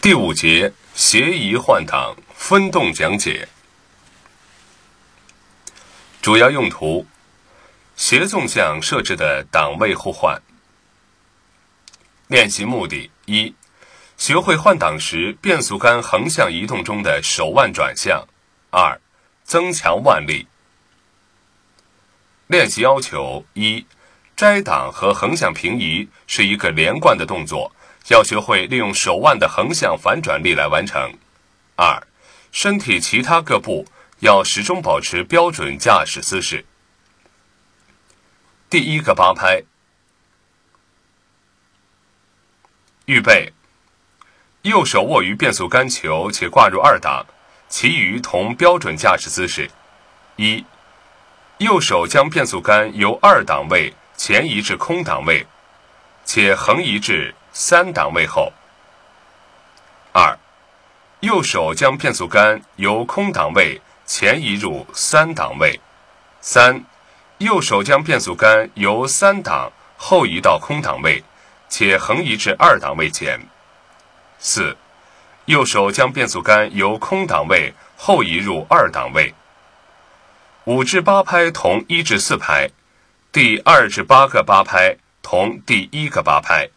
第五节协移换挡分动讲解，主要用途：斜纵向设置的档位互换。练习目的：一、学会换挡时变速杆横向移动中的手腕转向；二、增强腕力。练习要求：一、摘档和横向平移是一个连贯的动作，要学会利用手腕的横向反转力来完成。二、身体其他各部要始终保持标准驾驶姿势。第一个八拍，预备，右手握于变速杆球且挂入二档，其余同标准驾驶姿势。一。右手将变速杆由二档位前移至空档位，且横移至三档位后。二，右手将变速杆由空档位前移入三档位。三，右手将变速杆由三档后移到空档位，且横移至二档位前。四，右手将变速杆由空档位后移入二档位。五至八拍同一至四拍，第二至八个八拍同第一个八拍。